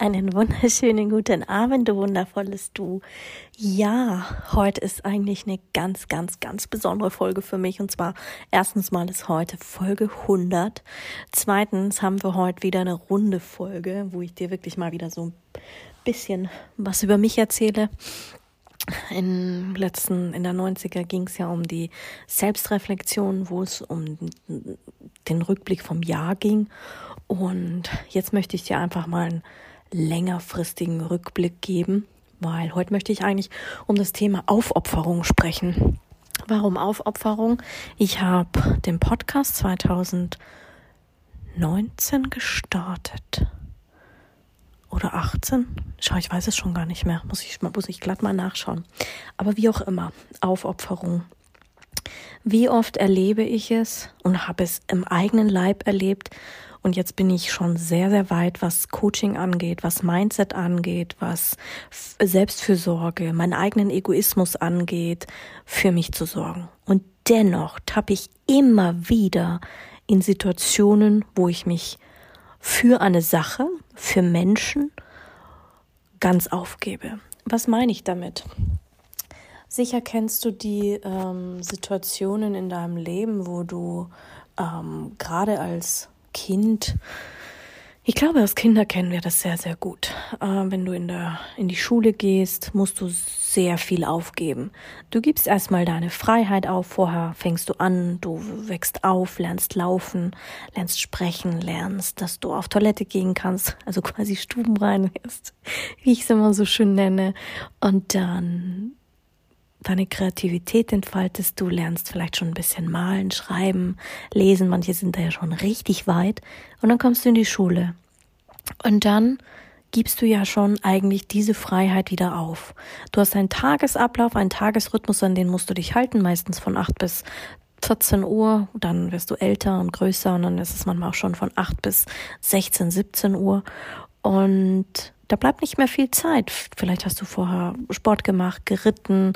Einen wunderschönen guten Abend, du wundervolles Du. Ja, heute ist eigentlich eine ganz, ganz, ganz besondere Folge für mich. Und zwar, erstens mal ist heute Folge 100. Zweitens haben wir heute wieder eine runde Folge, wo ich dir wirklich mal wieder so ein bisschen was über mich erzähle. In letzten, in der 90er ging es ja um die Selbstreflexion, wo es um den Rückblick vom Jahr ging. Und jetzt möchte ich dir einfach mal ein längerfristigen Rückblick geben, weil heute möchte ich eigentlich um das Thema Aufopferung sprechen. Warum Aufopferung? Ich habe den Podcast 2019 gestartet. Oder 18? Schau, ich weiß es schon gar nicht mehr. Muss ich, muss ich glatt mal nachschauen. Aber wie auch immer, Aufopferung. Wie oft erlebe ich es und habe es im eigenen Leib erlebt, und jetzt bin ich schon sehr, sehr weit, was Coaching angeht, was Mindset angeht, was Selbstfürsorge, meinen eigenen Egoismus angeht, für mich zu sorgen. Und dennoch tappe ich immer wieder in Situationen, wo ich mich für eine Sache, für Menschen ganz aufgebe. Was meine ich damit? Sicher kennst du die ähm, Situationen in deinem Leben, wo du ähm, gerade als Kind. Ich glaube, als Kinder kennen wir das sehr, sehr gut. Äh, wenn du in, der, in die Schule gehst, musst du sehr viel aufgeben. Du gibst erstmal deine Freiheit auf. Vorher fängst du an, du wächst auf, lernst laufen, lernst sprechen, lernst, dass du auf Toilette gehen kannst, also quasi stubenrein wirst, wie ich es immer so schön nenne. Und dann deine Kreativität entfaltest, du lernst vielleicht schon ein bisschen malen, schreiben, lesen, manche sind da ja schon richtig weit und dann kommst du in die Schule. Und dann gibst du ja schon eigentlich diese Freiheit wieder auf. Du hast einen Tagesablauf, einen Tagesrhythmus, an den musst du dich halten, meistens von 8 bis 14 Uhr, dann wirst du älter und größer und dann ist es manchmal auch schon von 8 bis 16, 17 Uhr. Und da bleibt nicht mehr viel Zeit. Vielleicht hast du vorher Sport gemacht, geritten,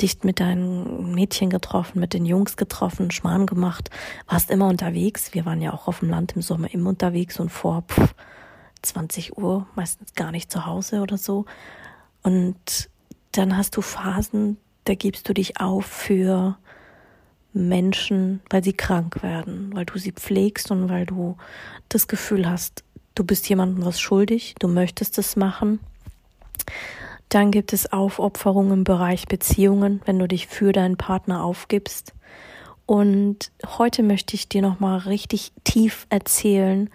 dich mit deinen Mädchen getroffen, mit den Jungs getroffen, Schmarrn gemacht, warst immer unterwegs. Wir waren ja auch auf dem Land im Sommer immer unterwegs und vor pff, 20 Uhr meistens gar nicht zu Hause oder so. Und dann hast du Phasen, da gibst du dich auf für Menschen, weil sie krank werden, weil du sie pflegst und weil du das Gefühl hast, du bist jemandem was schuldig, du möchtest es machen. Dann gibt es Aufopferung im Bereich Beziehungen, wenn du dich für deinen Partner aufgibst. Und heute möchte ich dir nochmal richtig tief erzählen,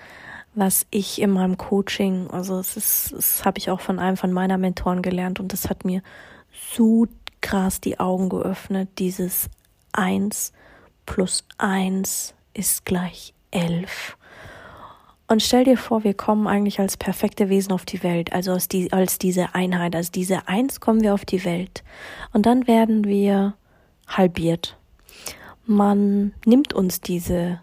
was ich in meinem Coaching, also es ist, das habe ich auch von einem von meiner Mentoren gelernt und das hat mir so krass die Augen geöffnet, dieses eins plus eins ist gleich elf. Und stell dir vor, wir kommen eigentlich als perfekte Wesen auf die Welt, also als, die, als diese Einheit, als diese Eins kommen wir auf die Welt. Und dann werden wir halbiert. Man nimmt uns diese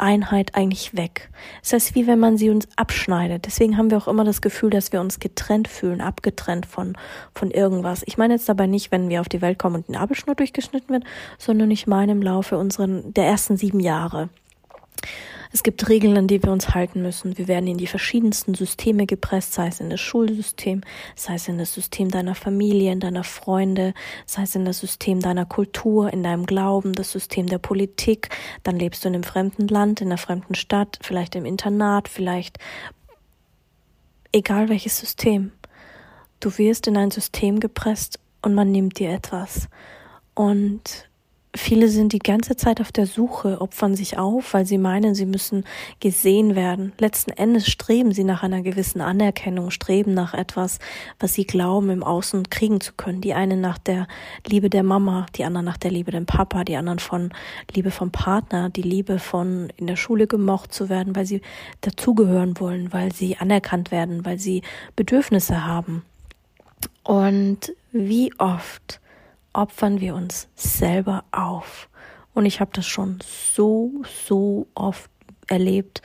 Einheit eigentlich weg. Es ist wie wenn man sie uns abschneidet. Deswegen haben wir auch immer das Gefühl, dass wir uns getrennt fühlen, abgetrennt von, von irgendwas. Ich meine jetzt dabei nicht, wenn wir auf die Welt kommen und ein Nabelschnur durchgeschnitten wird, sondern ich meine im Laufe unseren, der ersten sieben Jahre. Es gibt Regeln, an die wir uns halten müssen. Wir werden in die verschiedensten Systeme gepresst, sei es in das Schulsystem, sei es in das System deiner Familie, in deiner Freunde, sei es in das System deiner Kultur, in deinem Glauben, das System der Politik. Dann lebst du in einem fremden Land, in einer fremden Stadt, vielleicht im Internat, vielleicht egal welches System. Du wirst in ein System gepresst und man nimmt dir etwas. Und Viele sind die ganze Zeit auf der Suche, opfern sich auf, weil sie meinen, sie müssen gesehen werden. Letzten Endes streben sie nach einer gewissen Anerkennung, streben nach etwas, was sie glauben, im Außen kriegen zu können. Die einen nach der Liebe der Mama, die anderen nach der Liebe dem Papa, die anderen von Liebe vom Partner, die Liebe von in der Schule gemocht zu werden, weil sie dazugehören wollen, weil sie anerkannt werden, weil sie Bedürfnisse haben. Und wie oft opfern wir uns selber auf? Und ich habe das schon so, so oft erlebt,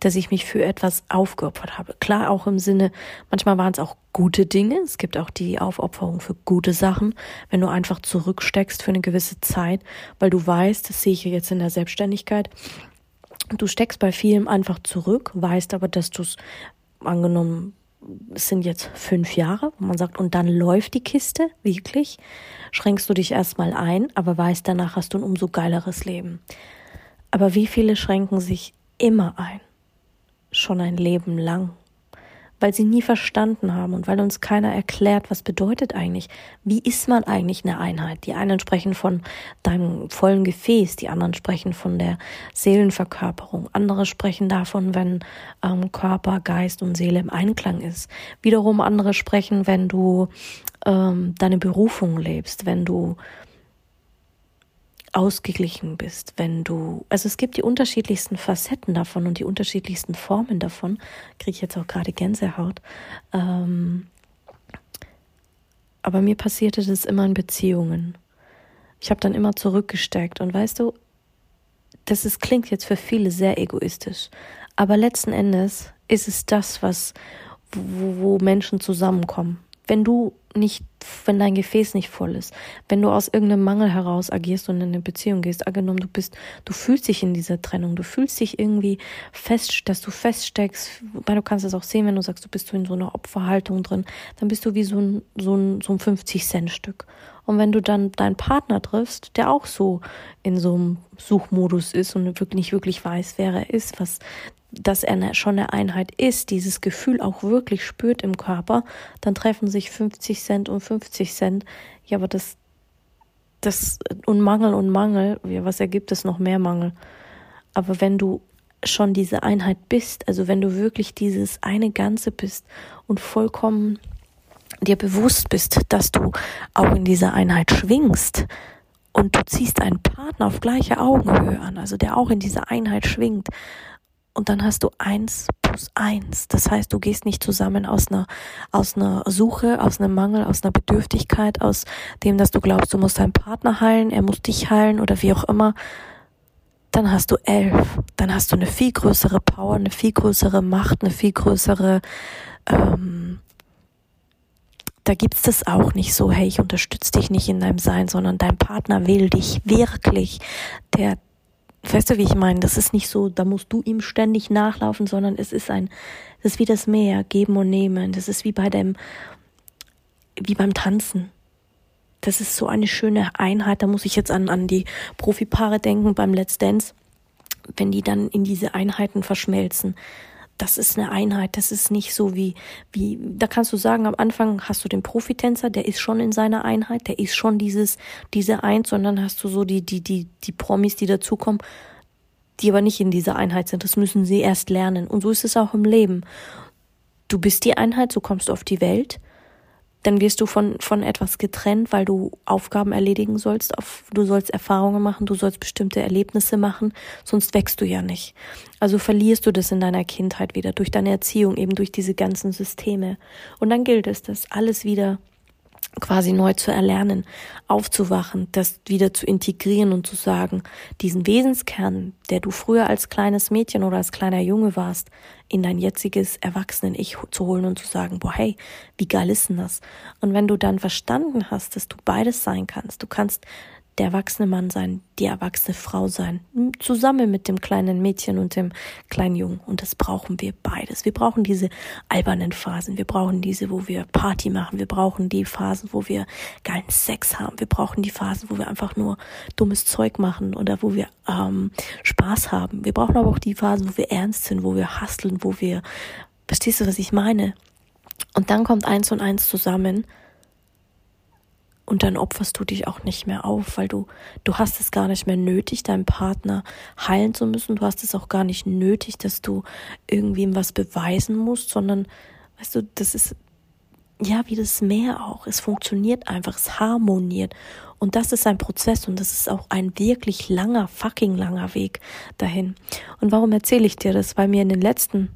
dass ich mich für etwas aufgeopfert habe. Klar, auch im Sinne, manchmal waren es auch gute Dinge. Es gibt auch die Aufopferung für gute Sachen, wenn du einfach zurücksteckst für eine gewisse Zeit, weil du weißt, das sehe ich jetzt in der Selbstständigkeit, du steckst bei vielem einfach zurück, weißt aber, dass du es angenommen es sind jetzt fünf Jahre, wo man sagt, und dann läuft die Kiste, wirklich, schränkst du dich erstmal ein, aber weißt, danach hast du ein umso geileres Leben. Aber wie viele schränken sich immer ein? Schon ein Leben lang weil sie nie verstanden haben und weil uns keiner erklärt, was bedeutet eigentlich, wie ist man eigentlich eine Einheit. Die einen sprechen von deinem vollen Gefäß, die anderen sprechen von der Seelenverkörperung, andere sprechen davon, wenn ähm, Körper, Geist und Seele im Einklang ist. Wiederum andere sprechen, wenn du ähm, deine Berufung lebst, wenn du ausgeglichen bist, wenn du, also es gibt die unterschiedlichsten Facetten davon und die unterschiedlichsten Formen davon, kriege ich jetzt auch gerade Gänsehaut. Ähm, aber mir passierte das immer in Beziehungen. Ich habe dann immer zurückgesteckt und weißt du, das ist, klingt jetzt für viele sehr egoistisch, aber letzten Endes ist es das, was, wo, wo Menschen zusammenkommen. Wenn du nicht, wenn dein Gefäß nicht voll ist, wenn du aus irgendeinem Mangel heraus agierst und in eine Beziehung gehst, angenommen, du bist, du fühlst dich in dieser Trennung, du fühlst dich irgendwie fest, dass du feststeckst, weil du kannst es auch sehen, wenn du sagst, du bist in so einer Opferhaltung drin, dann bist du wie so ein, so ein, so ein 50-Cent-Stück. Und wenn du dann deinen Partner triffst, der auch so in so einem Suchmodus ist und wirklich nicht wirklich weiß, wer er ist, was dass er schon eine Einheit ist, dieses Gefühl auch wirklich spürt im Körper, dann treffen sich 50 Cent und 50 Cent. Ja, aber das, das, und Mangel und Mangel, ja, was ergibt es noch mehr Mangel? Aber wenn du schon diese Einheit bist, also wenn du wirklich dieses eine Ganze bist und vollkommen dir bewusst bist, dass du auch in dieser Einheit schwingst, und du ziehst einen Partner auf gleiche Augenhöhe an, also der auch in dieser Einheit schwingt, und dann hast du eins plus eins. Das heißt, du gehst nicht zusammen aus einer, aus einer Suche, aus einem Mangel, aus einer Bedürftigkeit, aus dem, dass du glaubst, du musst deinen Partner heilen, er muss dich heilen oder wie auch immer. Dann hast du elf. Dann hast du eine viel größere Power, eine viel größere Macht, eine viel größere, ähm, da gibt's das auch nicht so, hey, ich unterstütze dich nicht in deinem Sein, sondern dein Partner will dich wirklich. Der, Weißt du, wie ich meine? Das ist nicht so, da musst du ihm ständig nachlaufen, sondern es ist ein, das ist wie das Meer, geben und nehmen. Das ist wie bei dem, wie beim Tanzen. Das ist so eine schöne Einheit. Da muss ich jetzt an, an die Profipaare denken beim Let's Dance, wenn die dann in diese Einheiten verschmelzen das ist eine Einheit, das ist nicht so wie, wie, da kannst du sagen, am Anfang hast du den Profitänzer, der ist schon in seiner Einheit, der ist schon dieses, diese Eins, dann hast du so die, die, die, die Promis, die dazukommen, die aber nicht in dieser Einheit sind. Das müssen sie erst lernen. Und so ist es auch im Leben. Du bist die Einheit, so kommst du auf die Welt dann wirst du von, von etwas getrennt, weil du Aufgaben erledigen sollst, auf, du sollst Erfahrungen machen, du sollst bestimmte Erlebnisse machen, sonst wächst du ja nicht. Also verlierst du das in deiner Kindheit wieder, durch deine Erziehung, eben durch diese ganzen Systeme. Und dann gilt es, das alles wieder quasi neu zu erlernen, aufzuwachen, das wieder zu integrieren und zu sagen, diesen Wesenskern, der du früher als kleines Mädchen oder als kleiner Junge warst, in dein jetziges Erwachsenen-Ich zu holen und zu sagen, boah, hey, wie geil ist denn das? Und wenn du dann verstanden hast, dass du beides sein kannst, du kannst der erwachsene Mann sein, die erwachsene Frau sein, zusammen mit dem kleinen Mädchen und dem kleinen Jungen. Und das brauchen wir beides. Wir brauchen diese albernen Phasen. Wir brauchen diese, wo wir Party machen. Wir brauchen die Phasen, wo wir geilen Sex haben. Wir brauchen die Phasen, wo wir einfach nur dummes Zeug machen oder wo wir ähm, Spaß haben. Wir brauchen aber auch die Phasen, wo wir ernst sind, wo wir hasteln, wo wir, verstehst du, was ich meine? Und dann kommt eins und eins zusammen und dann opferst du dich auch nicht mehr auf, weil du, du hast es gar nicht mehr nötig, deinen Partner heilen zu müssen. Du hast es auch gar nicht nötig, dass du irgendwem was beweisen musst, sondern, weißt du, das ist, ja, wie das Meer auch. Es funktioniert einfach, es harmoniert. Und das ist ein Prozess und das ist auch ein wirklich langer, fucking langer Weg dahin. Und warum erzähle ich dir das? Weil mir in den letzten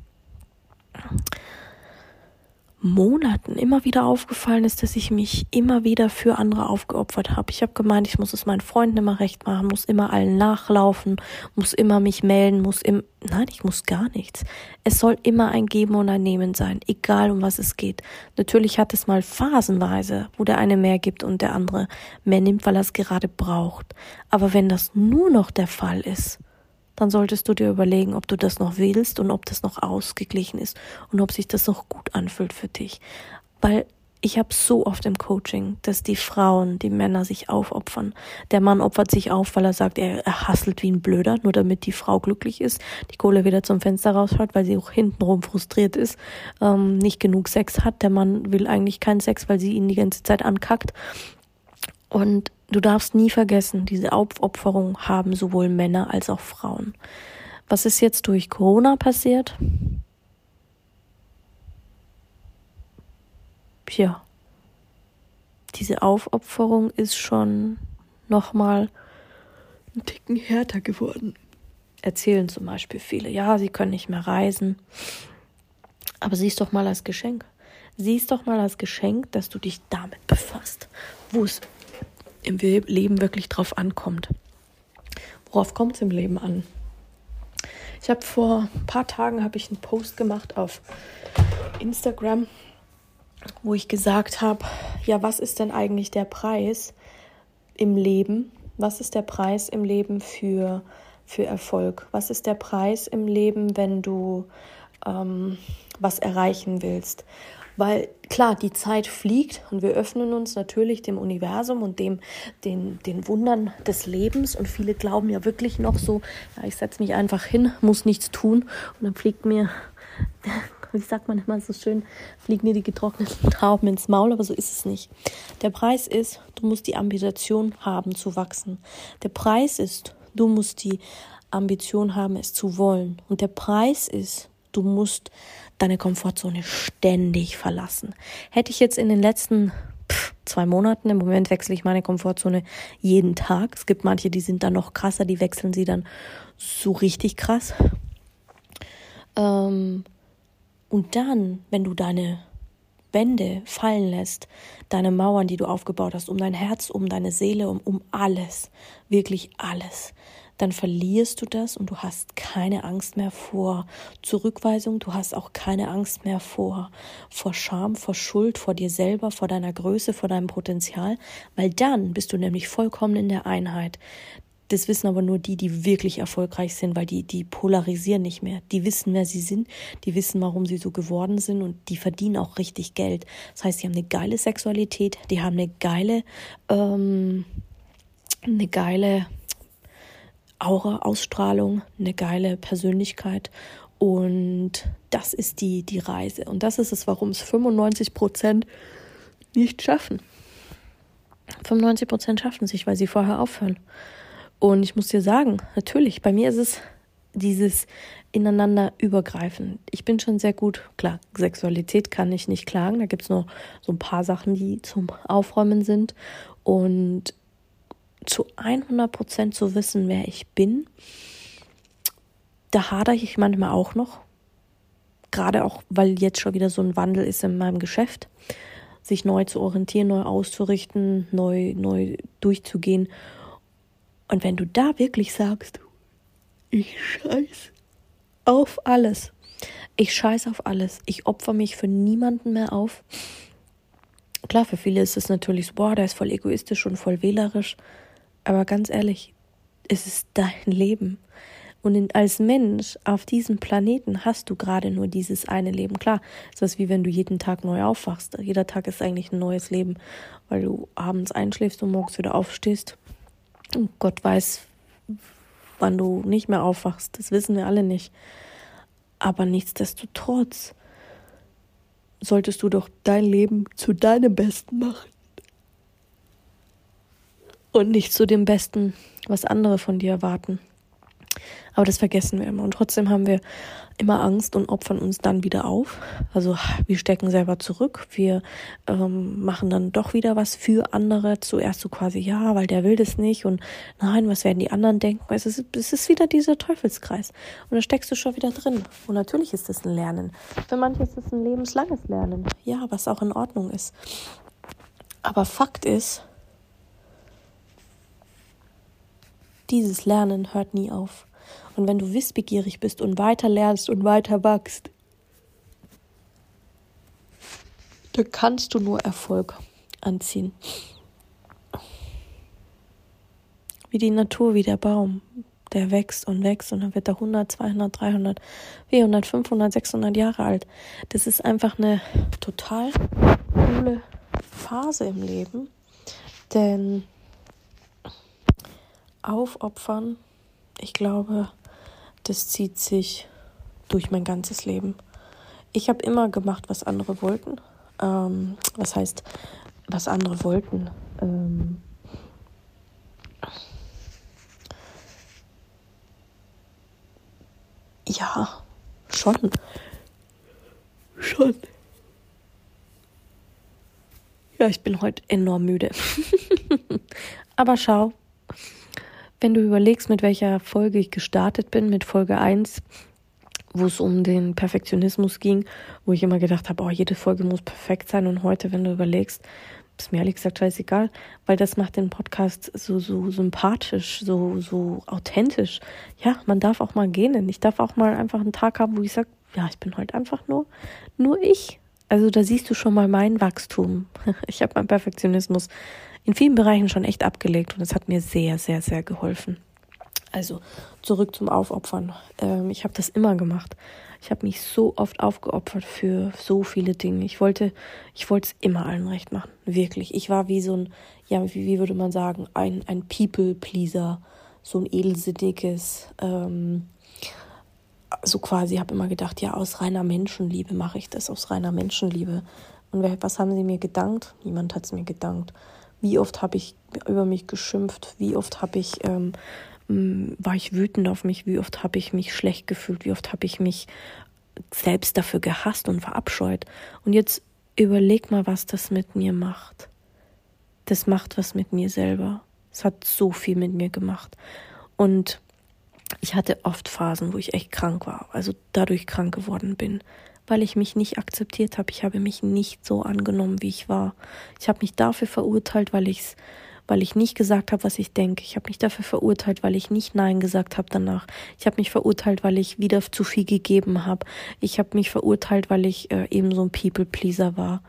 Monaten immer wieder aufgefallen ist, dass ich mich immer wieder für andere aufgeopfert habe. Ich habe gemeint, ich muss es meinen Freunden immer recht machen, muss immer allen nachlaufen, muss immer mich melden, muss im Nein, ich muss gar nichts. Es soll immer ein Geben und ein Nehmen sein, egal um was es geht. Natürlich hat es mal phasenweise, wo der eine mehr gibt und der andere mehr nimmt, weil er es gerade braucht. Aber wenn das nur noch der Fall ist, dann solltest du dir überlegen, ob du das noch willst und ob das noch ausgeglichen ist und ob sich das noch gut anfühlt für dich. Weil ich habe so oft im Coaching, dass die Frauen, die Männer sich aufopfern. Der Mann opfert sich auf, weil er sagt, er, er hasselt wie ein Blöder, nur damit die Frau glücklich ist, die Kohle wieder zum Fenster rausschaut, weil sie auch hintenrum frustriert ist, ähm, nicht genug Sex hat. Der Mann will eigentlich keinen Sex, weil sie ihn die ganze Zeit ankackt. Und du darfst nie vergessen, diese Aufopferung haben sowohl Männer als auch Frauen. Was ist jetzt durch Corona passiert? Ja, diese Aufopferung ist schon nochmal einen Ticken härter geworden. Erzählen zum Beispiel viele, ja, sie können nicht mehr reisen. Aber sieh es doch mal als Geschenk. Sieh es doch mal als Geschenk, dass du dich damit befasst, wo es im Leben wirklich drauf ankommt. Worauf kommt es im Leben an? Ich habe vor ein paar Tagen habe ich einen Post gemacht auf Instagram, wo ich gesagt habe, ja, was ist denn eigentlich der Preis im Leben? Was ist der Preis im Leben für, für Erfolg? Was ist der Preis im Leben, wenn du ähm, was erreichen willst? Weil klar, die Zeit fliegt und wir öffnen uns natürlich dem Universum und dem, den, den Wundern des Lebens und viele glauben ja wirklich noch so, ja, ich setze mich einfach hin, muss nichts tun und dann fliegt mir, wie sagt man immer so schön, fliegen mir die getrockneten Trauben ins Maul, aber so ist es nicht. Der Preis ist, du musst die Ambition haben zu wachsen. Der Preis ist, du musst die Ambition haben, es zu wollen. Und der Preis ist, du musst deine Komfortzone ständig verlassen. Hätte ich jetzt in den letzten zwei Monaten, im Moment wechsle ich meine Komfortzone jeden Tag. Es gibt manche, die sind dann noch krasser, die wechseln sie dann so richtig krass. Ähm, und dann, wenn du deine Wände fallen lässt, deine Mauern, die du aufgebaut hast, um dein Herz, um deine Seele, um, um alles, wirklich alles, dann verlierst du das und du hast keine Angst mehr vor Zurückweisung, du hast auch keine Angst mehr vor, vor Scham, vor Schuld, vor dir selber, vor deiner Größe, vor deinem Potenzial, weil dann bist du nämlich vollkommen in der Einheit. Das wissen aber nur die, die wirklich erfolgreich sind, weil die, die polarisieren nicht mehr. Die wissen, wer sie sind, die wissen, warum sie so geworden sind und die verdienen auch richtig Geld. Das heißt, die haben eine geile Sexualität, die haben eine geile, ähm, eine geile Aura, Ausstrahlung, eine geile Persönlichkeit. Und das ist die, die Reise. Und das ist es, warum es 95 Prozent nicht schaffen. 95 Prozent schaffen sich, weil sie vorher aufhören. Und ich muss dir sagen, natürlich, bei mir ist es dieses ineinander übergreifen. Ich bin schon sehr gut, klar, Sexualität kann ich nicht klagen. Da gibt es noch so ein paar Sachen, die zum Aufräumen sind. Und zu 100 Prozent zu wissen, wer ich bin, da hadere ich manchmal auch noch. Gerade auch, weil jetzt schon wieder so ein Wandel ist in meinem Geschäft, sich neu zu orientieren, neu auszurichten, neu, neu durchzugehen. Und wenn du da wirklich sagst, ich scheiß auf alles, ich scheiß auf alles, ich opfer mich für niemanden mehr auf. Klar, für viele ist es natürlich so, boah, der ist voll egoistisch und voll wählerisch. Aber ganz ehrlich, es ist dein Leben. Und in, als Mensch auf diesem Planeten hast du gerade nur dieses eine Leben. Klar, ist das wie wenn du jeden Tag neu aufwachst. Jeder Tag ist eigentlich ein neues Leben, weil du abends einschläfst und morgens wieder aufstehst. Und Gott weiß, wann du nicht mehr aufwachst. Das wissen wir alle nicht. Aber nichtsdestotrotz solltest du doch dein Leben zu deinem Besten machen und nicht zu dem Besten, was andere von dir erwarten. Aber das vergessen wir immer. Und trotzdem haben wir immer Angst und opfern uns dann wieder auf. Also wir stecken selber zurück. Wir ähm, machen dann doch wieder was für andere. Zuerst so quasi, ja, weil der will das nicht. Und nein, was werden die anderen denken? Es ist, es ist wieder dieser Teufelskreis. Und da steckst du schon wieder drin. Und natürlich ist das ein Lernen. Für manche ist es ein lebenslanges Lernen. Ja, was auch in Ordnung ist. Aber Fakt ist, dieses Lernen hört nie auf. Und wenn du wissbegierig bist und weiter lernst und weiter wachst, dann kannst du nur Erfolg anziehen. Wie die Natur, wie der Baum, der wächst und wächst und dann wird er 100, 200, 300, 400, 500, 600 Jahre alt. Das ist einfach eine total coole Phase im Leben, denn aufopfern, ich glaube, das zieht sich durch mein ganzes Leben. Ich habe immer gemacht, was andere wollten. Ähm, was heißt, was andere wollten? Ähm, ja, schon. Schon. Ja, ich bin heute enorm müde. Aber schau, wenn du überlegst, mit welcher Folge ich gestartet bin, mit Folge 1, wo es um den Perfektionismus ging, wo ich immer gedacht habe, oh, jede Folge muss perfekt sein. Und heute, wenn du überlegst, ist mir ehrlich gesagt scheißegal, weil das macht den Podcast so, so sympathisch, so, so authentisch. Ja, man darf auch mal gehen. Ich darf auch mal einfach einen Tag haben, wo ich sage, ja, ich bin heute einfach nur, nur ich. Also da siehst du schon mal mein Wachstum. Ich habe meinen Perfektionismus in vielen Bereichen schon echt abgelegt und es hat mir sehr, sehr, sehr geholfen. Also zurück zum Aufopfern. Ähm, ich habe das immer gemacht. Ich habe mich so oft aufgeopfert für so viele Dinge. Ich wollte, ich wollte es immer allen recht machen. Wirklich. Ich war wie so ein, ja, wie, wie würde man sagen, ein, ein People-Pleaser, so ein edelsinniges, ähm, so quasi, habe immer gedacht, ja, aus reiner Menschenliebe mache ich das, aus reiner Menschenliebe. Und was haben sie mir gedankt? Niemand hat es mir gedankt. Wie oft habe ich über mich geschimpft? Wie oft habe ich ähm, war ich wütend auf mich? Wie oft habe ich mich schlecht gefühlt? Wie oft habe ich mich selbst dafür gehasst und verabscheut? Und jetzt überleg mal, was das mit mir macht. Das macht was mit mir selber. Es hat so viel mit mir gemacht. Und ich hatte oft Phasen, wo ich echt krank war, also dadurch krank geworden bin weil ich mich nicht akzeptiert habe. Ich habe mich nicht so angenommen, wie ich war. Ich habe mich dafür verurteilt, weil ich's weil ich nicht gesagt habe, was ich denke. Ich habe mich dafür verurteilt, weil ich nicht Nein gesagt habe danach. Ich habe mich verurteilt, weil ich wieder zu viel gegeben habe. Ich habe mich verurteilt, weil ich äh, eben so ein People-Pleaser war.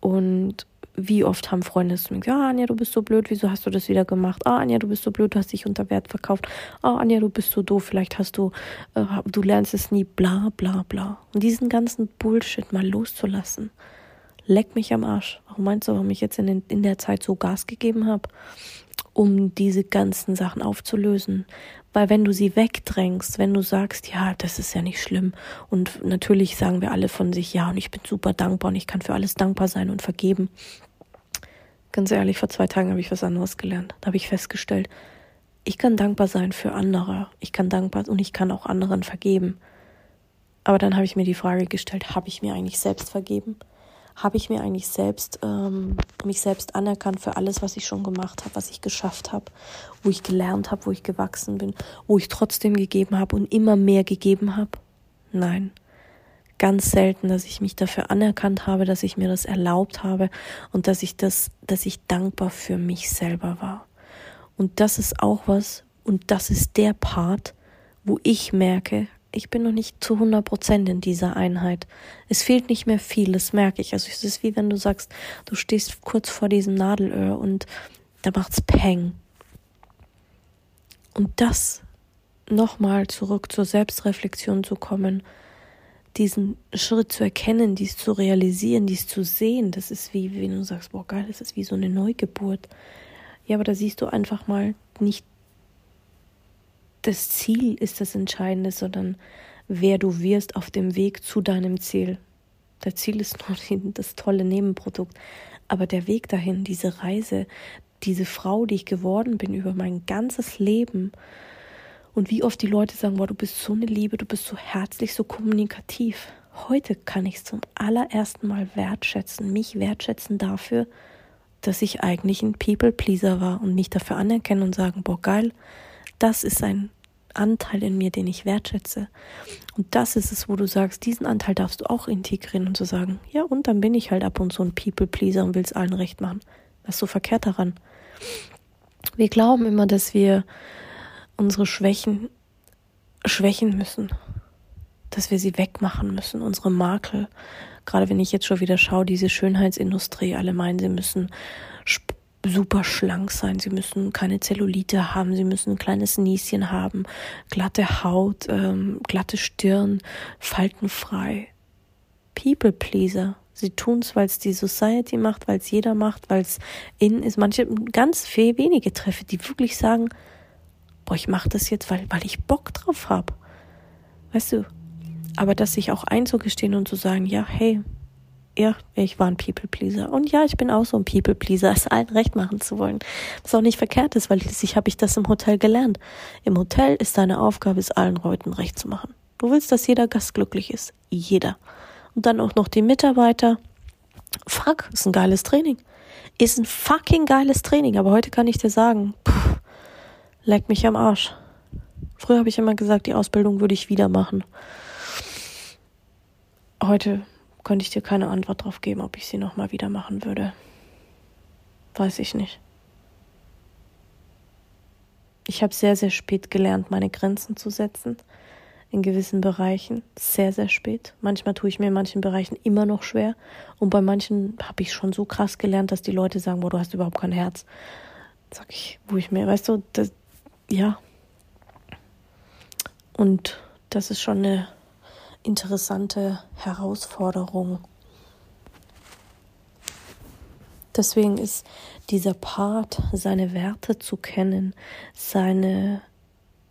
Und wie oft haben Freunde zu mir gesagt, ah, Anja, du bist so blöd, wieso hast du das wieder gemacht? Ah, Anja, du bist so blöd, du hast dich unter Wert verkauft. Ah, Anja, du bist so doof, vielleicht hast du, äh, du lernst es nie, bla, bla, bla. Und diesen ganzen Bullshit mal loszulassen, leck mich am Arsch. Warum meinst du, warum ich jetzt in, den, in der Zeit so Gas gegeben habe? Um diese ganzen Sachen aufzulösen. Weil wenn du sie wegdrängst, wenn du sagst, ja, das ist ja nicht schlimm, und natürlich sagen wir alle von sich, ja, und ich bin super dankbar und ich kann für alles dankbar sein und vergeben. Ganz ehrlich, vor zwei Tagen habe ich was anderes gelernt. Da habe ich festgestellt, ich kann dankbar sein für andere. Ich kann dankbar und ich kann auch anderen vergeben. Aber dann habe ich mir die Frage gestellt, habe ich mir eigentlich selbst vergeben? Habe ich mir eigentlich selbst, ähm, mich selbst anerkannt für alles, was ich schon gemacht habe, was ich geschafft habe, wo ich gelernt habe, wo ich gewachsen bin, wo ich trotzdem gegeben habe und immer mehr gegeben habe? Nein ganz selten, dass ich mich dafür anerkannt habe, dass ich mir das erlaubt habe und dass ich das, dass ich dankbar für mich selber war. Und das ist auch was, und das ist der Part, wo ich merke, ich bin noch nicht zu 100 Prozent in dieser Einheit. Es fehlt nicht mehr viel, das merke ich. Also es ist wie wenn du sagst, du stehst kurz vor diesem Nadelöhr und da macht's Peng. Und das nochmal zurück zur Selbstreflexion zu kommen, diesen Schritt zu erkennen, dies zu realisieren, dies zu sehen, das ist wie, wenn du sagst, boah, geil, das ist wie so eine Neugeburt. Ja, aber da siehst du einfach mal nicht, das Ziel ist das Entscheidende, sondern wer du wirst auf dem Weg zu deinem Ziel. Das Ziel ist nur das tolle Nebenprodukt. Aber der Weg dahin, diese Reise, diese Frau, die ich geworden bin über mein ganzes Leben Und wie oft die Leute sagen, boah, du bist so eine Liebe, du bist so herzlich, so kommunikativ. Heute kann ich es zum allerersten Mal wertschätzen, mich wertschätzen dafür, dass ich eigentlich ein People-Pleaser war und mich dafür anerkennen und sagen, boah, geil, das ist ein Anteil in mir, den ich wertschätze. Und das ist es, wo du sagst, diesen Anteil darfst du auch integrieren und zu so sagen, ja, und dann bin ich halt ab und zu ein People-Pleaser und will es allen recht machen. Was ist so verkehrt daran? Wir glauben immer, dass wir unsere Schwächen schwächen müssen, dass wir sie wegmachen müssen, unsere Makel. Gerade wenn ich jetzt schon wieder schaue, diese Schönheitsindustrie, alle meinen, sie müssen super schlank sein, sie müssen keine Zellulite haben, sie müssen ein kleines Nieschen haben, glatte Haut, ähm, glatte Stirn, faltenfrei. People Pleaser. Sie tun es, weil es die Society macht, weil es jeder macht, weil es in ist. Manche, ganz viel wenige treffe, die wirklich sagen, boah, ich mache das jetzt, weil, weil ich Bock drauf habe. Weißt du? Aber das sich auch einzugestehen und zu sagen, ja, hey, ja, ich war ein People-Pleaser. Und ja, ich bin auch so ein People-Pleaser, es allen recht machen zu wollen. Was auch nicht verkehrt ist, weil schließlich habe ich das im Hotel gelernt. Im Hotel ist deine Aufgabe, es allen Leuten recht zu machen. Du willst, dass jeder Gast glücklich ist. Jeder und dann auch noch die Mitarbeiter. Fuck, ist ein geiles Training. Ist ein fucking geiles Training. Aber heute kann ich dir sagen, pff, leck mich am Arsch. Früher habe ich immer gesagt, die Ausbildung würde ich wieder machen. Heute könnte ich dir keine Antwort darauf geben, ob ich sie nochmal wieder machen würde. Weiß ich nicht. Ich habe sehr, sehr spät gelernt, meine Grenzen zu setzen in gewissen Bereichen sehr, sehr spät. Manchmal tue ich mir in manchen Bereichen immer noch schwer. Und bei manchen habe ich schon so krass gelernt, dass die Leute sagen, boah, du hast überhaupt kein Herz. Sag ich, wo ich mir, weißt du, das, ja. Und das ist schon eine interessante Herausforderung. Deswegen ist dieser Part, seine Werte zu kennen, seine,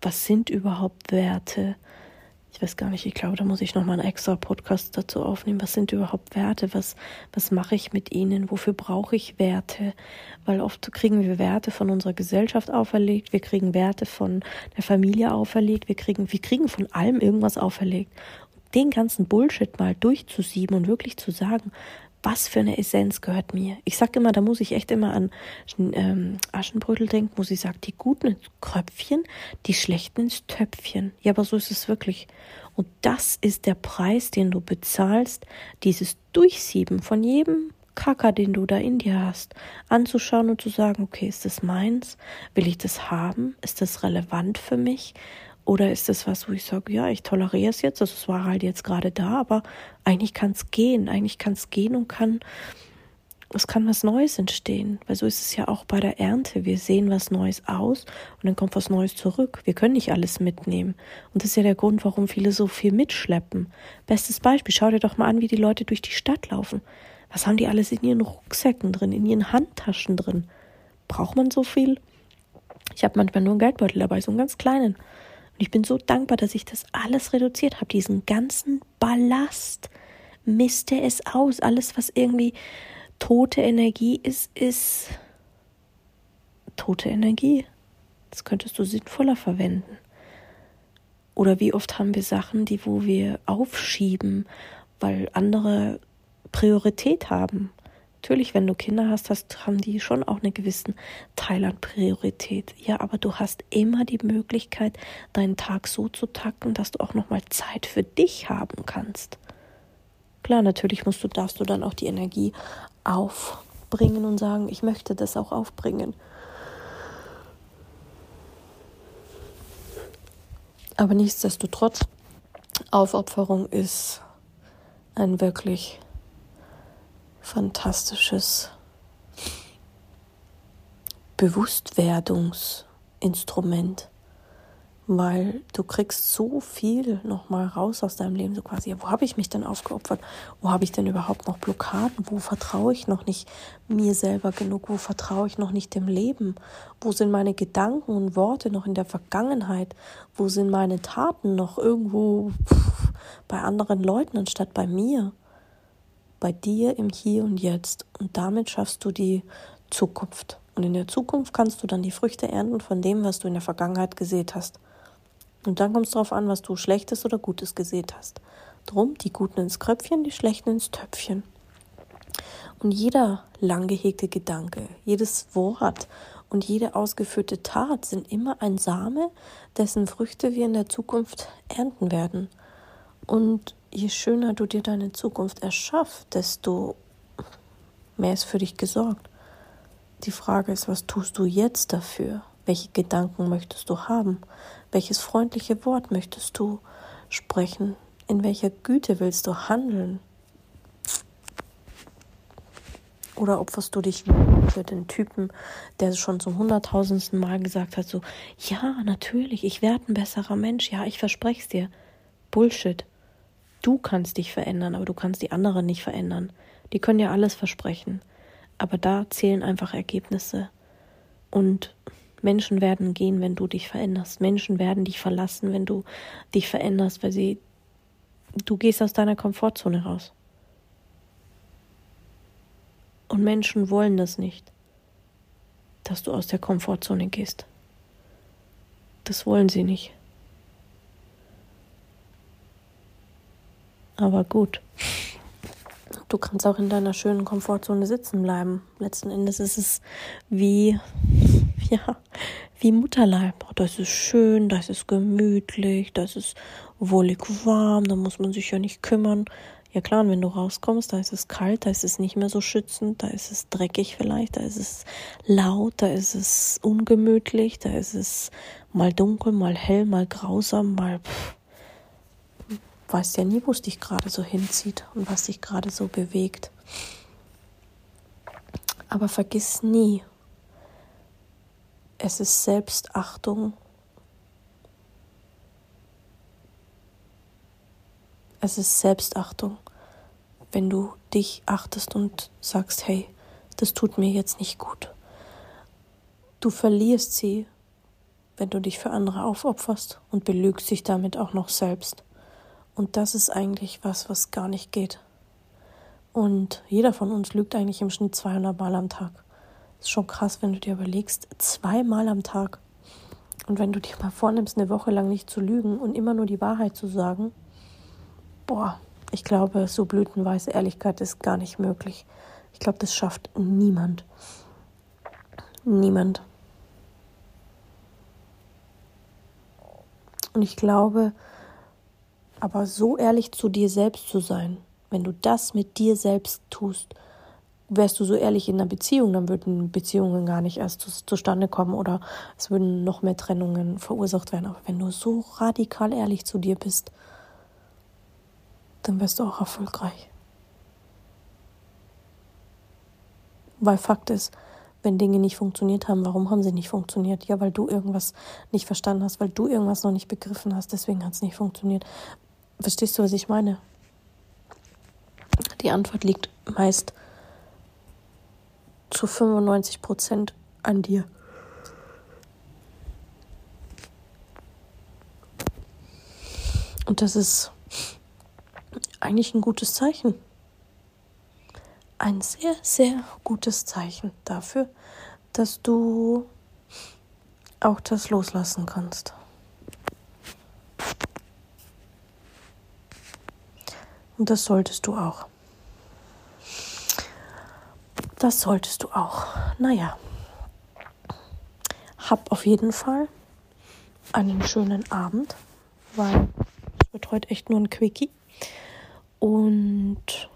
was sind überhaupt Werte, ich weiß gar nicht, ich glaube, da muss ich nochmal einen extra Podcast dazu aufnehmen. Was sind überhaupt Werte? Was, was mache ich mit ihnen? Wofür brauche ich Werte? Weil oft kriegen wir Werte von unserer Gesellschaft auferlegt, wir kriegen Werte von der Familie auferlegt, wir kriegen, wir kriegen von allem irgendwas auferlegt. den ganzen Bullshit mal durchzusieben und wirklich zu sagen, was für eine Essenz gehört mir. Ich sage immer, da muss ich echt immer an ähm, Aschenbrödel denken, wo sie sagt, die Guten ins Kröpfchen, die Schlechten ins Töpfchen. Ja, aber so ist es wirklich. Und das ist der Preis, den du bezahlst, dieses Durchsieben von jedem Kacker, den du da in dir hast, anzuschauen und zu sagen, okay, ist das meins? Will ich das haben? Ist das relevant für mich? Oder ist das was, wo ich sage, ja, ich toleriere es jetzt, also es war halt jetzt gerade da, aber eigentlich kann es gehen, eigentlich kann es gehen und kann, es kann was Neues entstehen. Weil so ist es ja auch bei der Ernte. Wir sehen was Neues aus und dann kommt was Neues zurück. Wir können nicht alles mitnehmen. Und das ist ja der Grund, warum viele so viel mitschleppen. Bestes Beispiel, schau dir doch mal an, wie die Leute durch die Stadt laufen. Was haben die alles in ihren Rucksäcken drin, in ihren Handtaschen drin? Braucht man so viel? Ich habe manchmal nur einen Geldbeutel dabei, so einen ganz kleinen. Und ich bin so dankbar, dass ich das alles reduziert habe, diesen ganzen Ballast. Miste es aus. Alles, was irgendwie tote Energie ist, ist tote Energie. Das könntest du sinnvoller verwenden. Oder wie oft haben wir Sachen, die wo wir aufschieben, weil andere Priorität haben. Natürlich, wenn du Kinder hast, hast, haben die schon auch einen gewissen Teil an Priorität. Ja, aber du hast immer die Möglichkeit, deinen Tag so zu tacken, dass du auch nochmal Zeit für dich haben kannst. Klar, natürlich musst du, darfst du dann auch die Energie aufbringen und sagen, ich möchte das auch aufbringen. Aber nichtsdestotrotz, Aufopferung ist ein wirklich fantastisches Bewusstwerdungsinstrument, weil du kriegst so viel nochmal raus aus deinem Leben, so quasi, ja, wo habe ich mich denn aufgeopfert? Wo habe ich denn überhaupt noch Blockaden? Wo vertraue ich noch nicht mir selber genug? Wo vertraue ich noch nicht dem Leben? Wo sind meine Gedanken und Worte noch in der Vergangenheit? Wo sind meine Taten noch irgendwo pff, bei anderen Leuten anstatt bei mir? Bei dir im Hier und Jetzt. Und damit schaffst du die Zukunft. Und in der Zukunft kannst du dann die Früchte ernten von dem, was du in der Vergangenheit gesät hast. Und dann kommt es darauf an, was du Schlechtes oder Gutes gesät hast. Drum die Guten ins Kröpfchen, die Schlechten ins Töpfchen. Und jeder lang gehegte Gedanke, jedes Wort und jede ausgeführte Tat sind immer ein Same, dessen Früchte wir in der Zukunft ernten werden. Und je schöner du dir deine Zukunft erschaffst, desto mehr ist für dich gesorgt. Die Frage ist, was tust du jetzt dafür? Welche Gedanken möchtest du haben? Welches freundliche Wort möchtest du sprechen? In welcher Güte willst du handeln? Oder opferst du dich für den Typen, der schon zum hunderttausendsten Mal gesagt hat, so, ja, natürlich, ich werde ein besserer Mensch, ja, ich verspreche es dir. Bullshit. Du kannst dich verändern, aber du kannst die anderen nicht verändern. Die können dir alles versprechen. Aber da zählen einfach Ergebnisse. Und Menschen werden gehen, wenn du dich veränderst. Menschen werden dich verlassen, wenn du dich veränderst, weil sie, du gehst aus deiner Komfortzone raus. Und Menschen wollen das nicht, dass du aus der Komfortzone gehst. Das wollen sie nicht. Aber gut. Du kannst auch in deiner schönen Komfortzone sitzen bleiben. Letzten Endes ist es wie ja, wie Mutterleib. Da ist es schön, da ist gemütlich, da ist wohlig warm, da muss man sich ja nicht kümmern. Ja klar, wenn du rauskommst, da ist es kalt, da ist es nicht mehr so schützend, da ist es dreckig vielleicht, da ist es laut, da ist es ungemütlich, da ist es mal dunkel, mal hell, mal grausam, mal pff. Weißt ja nie, wo es dich gerade so hinzieht und was dich gerade so bewegt. Aber vergiss nie, es ist Selbstachtung. Es ist Selbstachtung, wenn du dich achtest und sagst, hey, das tut mir jetzt nicht gut. Du verlierst sie, wenn du dich für andere aufopferst und belügst dich damit auch noch selbst. Und das ist eigentlich was, was gar nicht geht. Und jeder von uns lügt eigentlich im Schnitt 200 Mal am Tag. Ist schon krass, wenn du dir überlegst, zweimal am Tag. Und wenn du dir mal vornimmst, eine Woche lang nicht zu lügen und immer nur die Wahrheit zu sagen, boah, ich glaube, so blütenweiße Ehrlichkeit ist gar nicht möglich. Ich glaube, das schafft niemand. Niemand. Und ich glaube, aber so ehrlich zu dir selbst zu sein, wenn du das mit dir selbst tust, wärst du so ehrlich in einer Beziehung, dann würden Beziehungen gar nicht erst zu, zustande kommen oder es würden noch mehr Trennungen verursacht werden. Aber wenn du so radikal ehrlich zu dir bist, dann wirst du auch erfolgreich. Weil Fakt ist, wenn Dinge nicht funktioniert haben, warum haben sie nicht funktioniert? Ja, weil du irgendwas nicht verstanden hast, weil du irgendwas noch nicht begriffen hast, deswegen hat es nicht funktioniert. Verstehst du, was ich meine? Die Antwort liegt meist zu 95 Prozent an dir. Und das ist eigentlich ein gutes Zeichen. Ein sehr, sehr gutes Zeichen dafür, dass du auch das loslassen kannst. Und das solltest du auch. Das solltest du auch. Naja. Hab auf jeden Fall einen schönen Abend, weil es wird heute echt nur ein Quickie. Und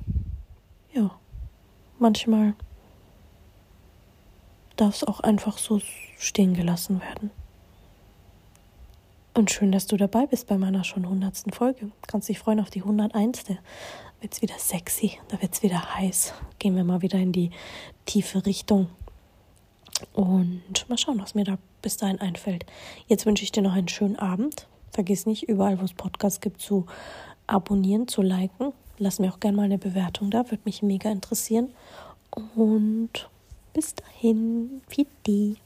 ja, manchmal darf es auch einfach so stehen gelassen werden. Und schön, dass du dabei bist bei meiner schon hundertsten Folge. Kannst dich freuen auf die 101 wird es wieder sexy, da wird es wieder heiß. Gehen wir mal wieder in die tiefe Richtung. Und mal schauen, was mir da bis dahin einfällt. Jetzt wünsche ich dir noch einen schönen Abend. Vergiss nicht, überall, wo es Podcasts gibt, zu abonnieren, zu liken. Lass mir auch gerne mal eine Bewertung da, würde mich mega interessieren. Und bis dahin, Fiti.